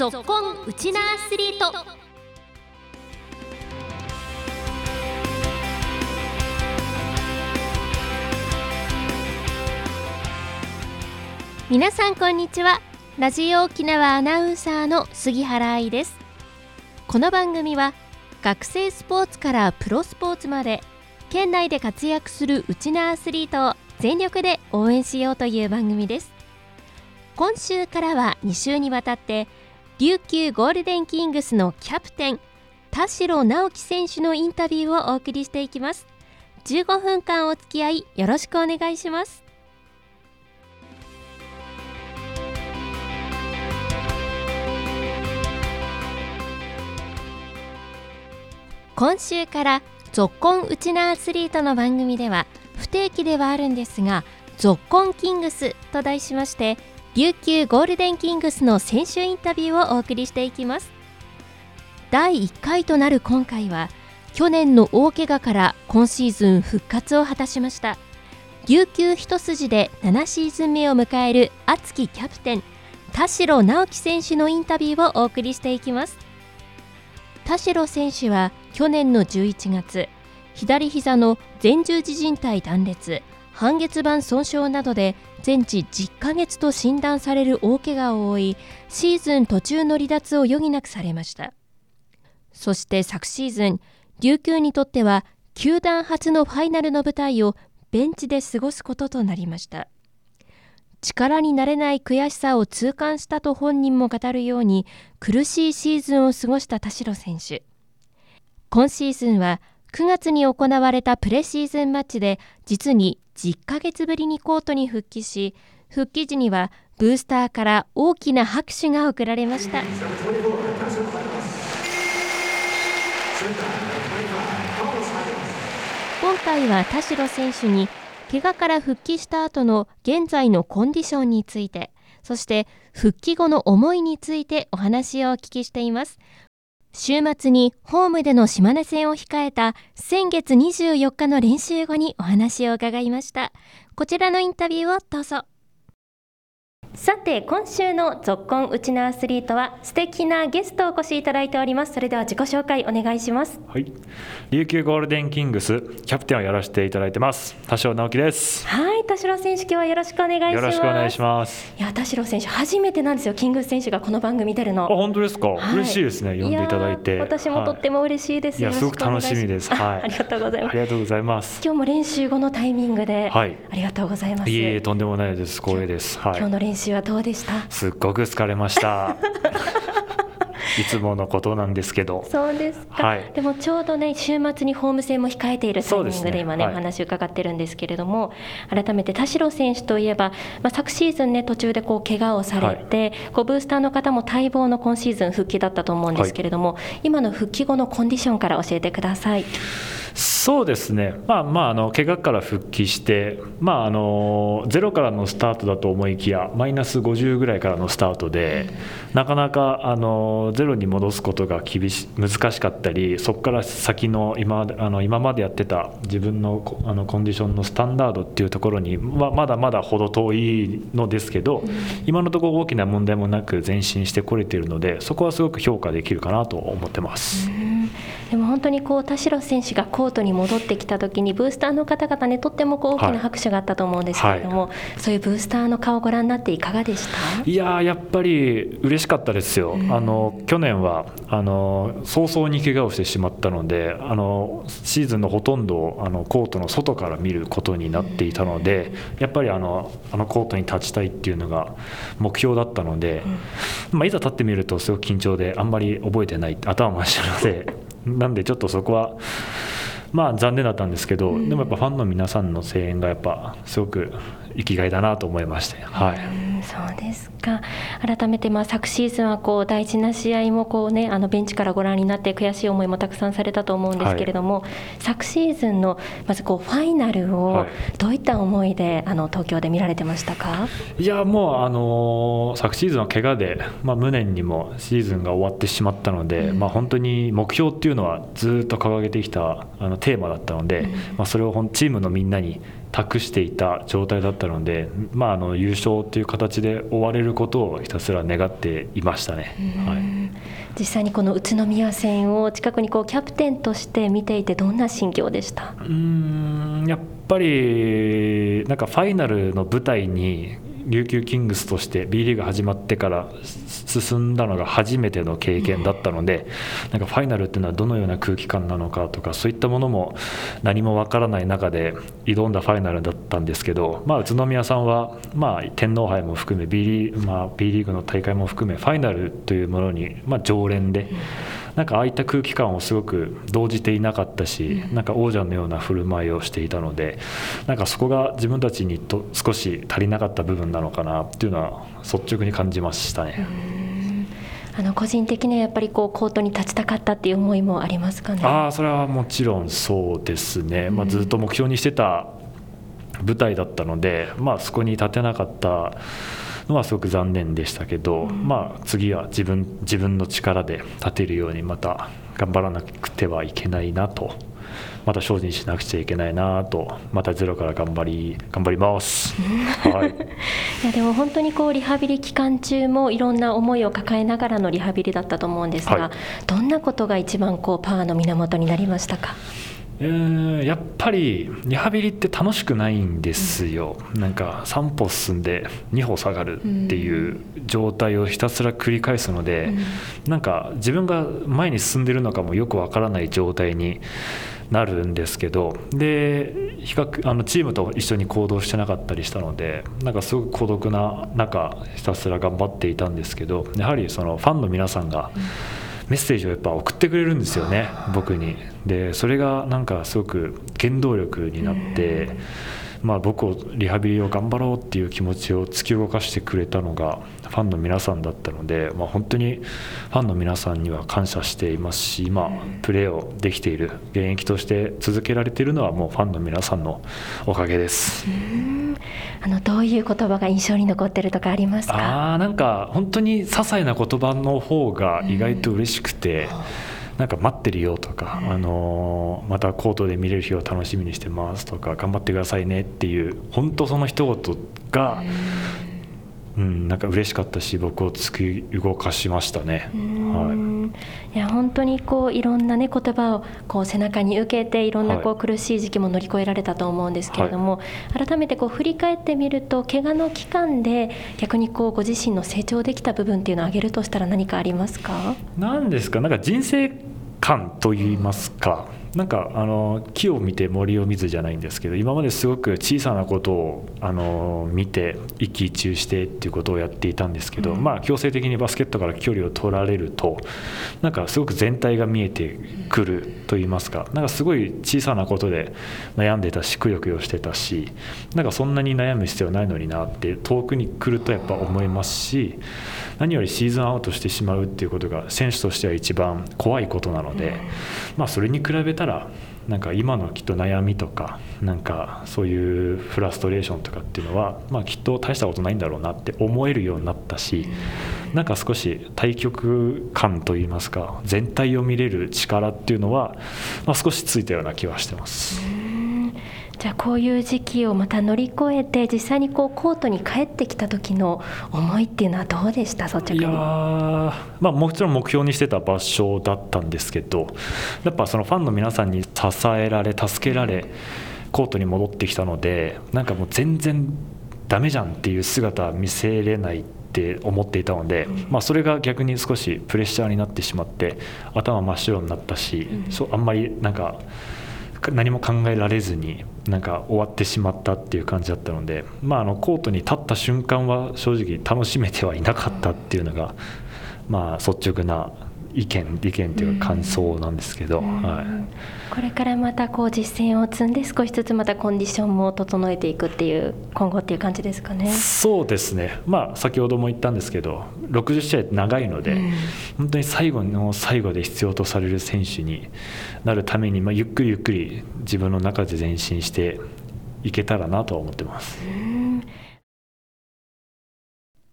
ぞっこんウチナアスリート。皆さんこんにちは。ラジオ沖縄アナウンサーの杉原愛です。この番組は学生スポーツからプロスポーツまで県内で活躍するうちなアスリートを全力で応援しようという番組です。今週からは2週にわたって琉球ゴールデンキングスのキャプテン田代直樹選手のインタビューをお送りしていきます。15分間お付き合いよろしくお願いします。今週から「ぞっこんうちなアスリート」の番組では不定期ではあるんですが「ぞっこんキングス」と題しまして琉球ゴールデンキングスの選手インタビューをお送りしていきます。第1回となる今回は去年の大怪我から今シーズン復活を果たしました。琉球一筋で7シーズン目を迎える熱きキャプテン田代直樹選手のインタビューをお送りしていきます。田代選手は去年の11月左膝の前十字靭帯断裂半月板損傷などで全治10ヶ月と診断される大怪我を負いシーズン途中の離脱を余儀なくされました。そして昨シーズン琉球にとっては球団初のファイナルの舞台をベンチで過ごすこととなりました。力になれない悔しさを痛感したと本人も語るように苦しいシーズンを過ごした田代選手。今シーズンは9月に行われたプレシーズンマッチで実に10ヶ月ぶりにコートに復帰し復帰時にはブースターから大きな拍手が送られました。今回は田代選手に怪我から復帰した後の現在のコンディションについてそして復帰後の思いについてお話をお聞きしています。週末にホームでの島根戦を控えた先月24日の練習後にお話を伺いました。こちらのインタビューをどうぞ。さて今週の「ぞっこんうちなアスリート」は素敵なゲストをお越しいただいております。それでは自己紹介お願いします。はい。琉球ゴールデンキングスキャプテンをやらせていただいてます。田代直樹です。はい田代選手今日はよろしくお願いします。よろしくお願いします。いや田代選手初めてなんですよキングス選手がこの番組出るの。あ本当ですか、はい、嬉しいですね呼んでいただいて。私もとっても嬉しいです、はい、いやすごく楽しみです。はい。ありがとうございます。ありがとうございます。今日も練習後のタイミングで、はい、ありがとうございます。いえとんでもないです。光栄です。はい。今日の練習はどうでした？すっごく疲れましたいつものことなんですけど。そうですか、はい、でもちょうどね週末にホーム戦も控えているタイミングで今ね、ねはい、お話伺ってるんですけれども改めて田代選手といえば、まあ、昨シーズンね途中でこう怪我をされて、はい、こうブースターの方も待望の今シーズン復帰だったと思うんですけれども、今の復帰後のコンディションから教えてください。そうですね、まあまあ、あの怪我から復帰して、まあ、あのゼロからのスタートだと思いきや、マイナス50ぐらいからのスタートで、なかなかあのゼロに戻すことが厳し難しかったり、そこから先の今あの今までやってた自分のあのコンディションのスタンダードっていうところに、ままだまだ程遠いのですけど、今のところ大きな問題もなく前進してこれているので、そこはすごく評価できるかなと思ってます。でも本当にこう田代選手がコートに戻ってきた時にブースターの方々ねとってもこう大きな拍手があったと思うんですけれども、はい、そういうブースターの顔をご覧になっていかがでした？いややっぱり嬉しかったですよ、うん、あの去年はあの早々に怪我をしてしまったのであのシーズンのほとんどをあのコートの外から見ることになっていたので、うん、やっぱりあのあのコートに立ちたいっていうのが目標だったので、うん、まあ、いざ立ってみるとすごく緊張であんまり覚えてない頭真っ白で。なんでちょっとそこはまあ残念だったんですけど、でもやっぱファンの皆さんの声援がやっぱすごく生きがいだなと思いまして、はい、そうですか。改めてまあ昨シーズンはこう大事な試合もこう、ね、あのベンチからご覧になって悔しい思いもたくさんされたと思うんですけれども、はい、昨シーズンのまずこうファイナルをどういった思いであの東京で見られてましたか？いやもう、あの昨シーズンは怪我で、まあ、無念にもシーズンが終わってしまったので、うん、まあ、本当に目標っていうのはずっと掲げてきたあのテーマだったので、うん、まあ、それをチームのみんなに託していた状態だっったので、まあ、あの優勝という形で終われることをひたすら願っていましたね。はい、実際にこの宇都宮戦を近くにこうキャプテンとして見ていてどんな心境でした？うんやっぱりなんかファイナルの舞台に琉球キングスとして B リーグ始まってから進んだのが初めての経験だったので、なんかファイナルっていうのはどのような空気感なのかとかそういったものも何もわからない中で挑んだファイナルだったんですけど、まあ、宇都宮さんは、まあ、天皇杯も含め B リ,、まあ、B リーグの大会も含めファイナルというものに、まあ、常連で。なんかああいった空気感をすごく動じていなかったし、なんか王者のような振る舞いをしていたので、なんかそこが自分たちにと少し足りなかった部分なのかなっていうのは率直に感じましたね。あの個人的にはやっぱりこうコートに立ちたかったっていう思いもありますかね？あそれはもちろんそうですね、まあ、ずっと目標にしてた舞台だったので、まあ、そこに立てなかったのはすごく残念でしたけど、まあ、次は自分自分の力で立てるようにまた頑張らなくてはいけないなとまた精進しなくちゃいけないなとまたゼロから頑張り頑張ります、はい、いやでも本当にこうリハビリ期間中もいろんな思いを抱えながらのリハビリだったと思うんですが、はい、どんなことが一番こうパワーの源になりましたか？えー、やっぱりリハビリって楽しくないんですよ、うん、なんか3歩進んで2歩下がるっていう状態をひたすら繰り返すので、うん、なんか自分が前に進んでるのかもよくわからない状態になるんですけどで比較あのチームと一緒に行動してなかったりしたのでなんかすごく孤独な中ひたすら頑張っていたんですけどやはりそのファンの皆さんがメッセージをやっぱ送ってくれるんですよね僕に。でそれがなんかすごく原動力になって。まあ、僕をリハビリを頑張ろうっていう気持ちを突き動かしてくれたのがファンの皆さんだったので、まあ、本当にファンの皆さんには感謝していますし今プレーをできている現役として続けられているのはもうファンの皆さんのおかげです。あのどういう言葉が印象に残ってるとかありますか？あなんか本当に些細な言葉の方が意外と嬉しくて。なんか待ってるよとか、あのまたコートで見れる日を楽しみにしてますとか頑張ってくださいねっていう本当その一言がうん、なんか嬉しかったし僕を突き動かしましたね。はい、いや本当にこういろんなね言葉をこう背中に受けていろんなこう苦しい時期も乗り越えられたと思うんですけれども、はい、改めてこう振り返ってみると怪我の期間で逆にこうご自身の成長できた部分っていうのを挙げるとしたら何かありますか？なんですか？なんか人生観と言いますか。なんかあの木を見て森を見ずじゃないんですけど今まですごく小さなことをあの見て一喜一憂してっていうことをやっていたんですけど、うん、まあ強制的にバスケットから距離を取られるとなんかすごく全体が見えてくると言いますかなんかすごい小さなことで悩んでたしくよくよしてたしなんかそんなに悩む必要ないのになって遠くに来るとやっぱ思いますし何よりシーズンアウトしてしまうっていうことが選手としては一番怖いことなので、まあ、それに比べたらなんか今のきっと悩みとかなんかそういうフラストレーションとかっていうのは、まあ、きっと大したことないんだろうなって思えるようになったしなんか少し対局感といいますか全体を見れる力っていうのは、まあ、少しついたような気はしてます。じゃあこういう時期をまた乗り越えて実際にこうコートに帰ってきた時の思いっていうのはどうでした？率直にいやまあもちろん目標にしてた場所だったんですけどやっぱそのファンの皆さんに支えられ助けられコートに戻ってきたのでなんかもう全然ダメじゃんっていう姿見せれないって思っていたので、まあ、それが逆に少しプレッシャーになってしまって頭真っ白になったし、そうあんまりなんか。何も考えられずになんか終わってしまったっていう感じだったので、まあ、あのコートに立った瞬間は正直楽しめてはいなかったっていうのが、まあ、率直な意見意見というか感想なんですけど、はい、これからまたこう実践を積んで少しずつまたコンディションも整えていくっていう今後っていう感じですかね。そうですね。まあ先ほども言ったんですけど60試合って長いので、うん、本当に最後の最後で必要とされる選手になるために、まあ、ゆっくりゆっくり自分の中で前進していけたらなとは思ってます。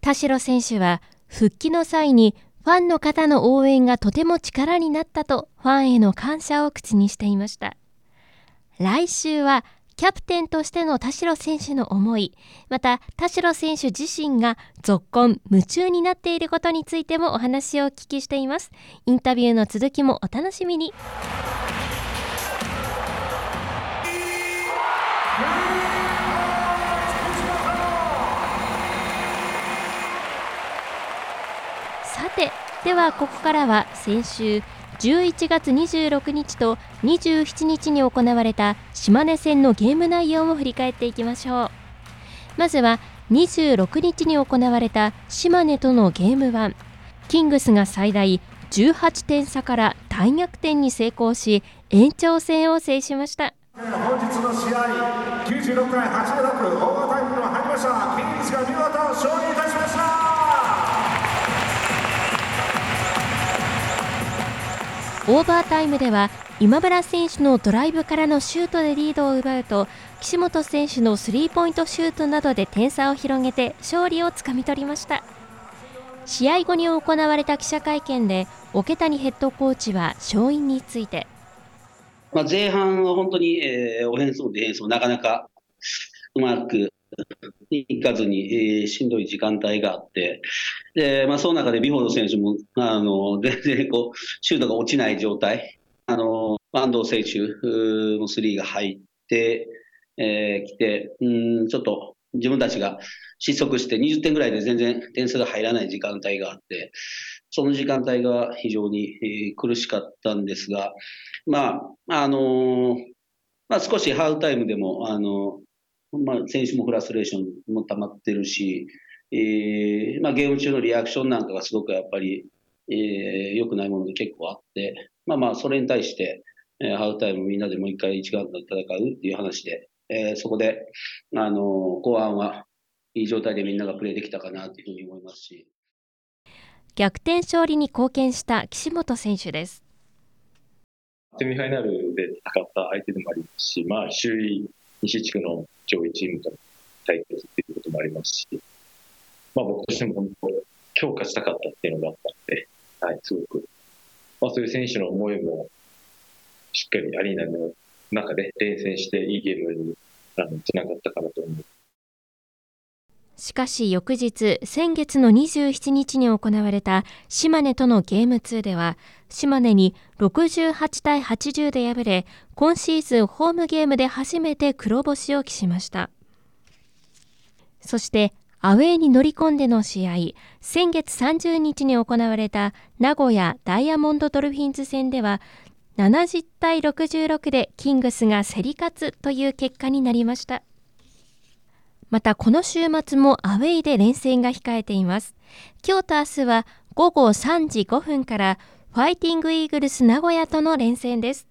田代選手は復帰の際にファンの方の応援がとても力になったとファンへの感謝を口にしていました。来週はキャプテンとしての田代選手の思いまた田代選手自身が続婚夢中になっていることについてもお話をお聞きしています。インタビューの続きもお楽しみに。ではここからは先週11月26日と27日に行われた島根戦のゲーム内容を振り返っていきましょう。まずは26日に行われた島根とのゲーム1キングスが最大18点差から大逆転に成功し延長戦を制しました。本日の試合96回86オーバータイムに入りました。キングスが見事勝利。オーバータイムでは今村選手のドライブからのシュートでリードを奪うと岸本選手のスリーポイントシュートなどで点差を広げて勝利をつかみ取りました。試合後に行われた記者会見で桶谷ヘッドコーチは勝因について。まあ、前半は本当に、えー、オフェンスもディフェンスもなかなかうまくいかずに、えー、しんどい時間帯があって、でまあ、その中でビフォード選手もあの 全然こうシュートが落ちない状態、あの安藤選手もスリーが入ってき、えー、て、うんちょっと自分たちが失速して20点ぐらいで全然点数が入らない時間帯があって、その時間帯が非常に苦しかったんですが、まあ、あのー、まあ、少しハーフタイムでも、あのまあ、選手もフラストレーションも溜まってるし、えーまあ、ゲーム中のリアクションなんかがすごくやっぱり、えー、良くないものが結構あって、まあまあ、それに対して、えー、ハーフタイムみんなでもう一回一丸と戦うっていう話で、えー、そこで、あのー、後半はいい状態でみんながプレーできたかなというふうに思いますし。逆転勝利に貢献した岸本選手です。セミファイナルで戦った相手でもありますし、まあ、周囲西地区の上位チームと対決っていうこともありますし、まあ、僕としても本当、強化したかったっていうのがあったので、はい、すごく、まあ、そういう選手の思いもしっかりアリーナの中で連戦していいゲームにつながったかなと思います。しかし翌日、先月の27日に行われた島根とのゲーム2では、島根に68対80で敗れ、今シーズンホームゲームで初めて黒星を喫しました。そして、アウェーに乗り込んでの試合、先月30日に行われた名古屋ダイヤモンドドルフィンズ戦では、70対66でキングスが競り勝つという結果になりました。またこの週末もアウェイで連戦が控えています。今日と明日は午後3時5分からファイティングイーグルス名古屋との連戦です。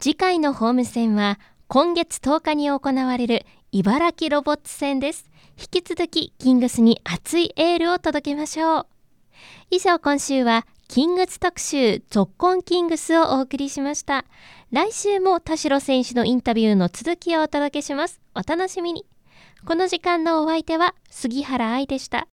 次回のホーム戦は今月10日に行われる茨城ロボッツ戦です。引き続きキングスに熱いエールを届けましょう。以上今週はキングス特集続婚キングスをお送りしました。来週も田代選手のインタビューの続きをお届けします。お楽しみに。この時間のお相手は杉原愛でした。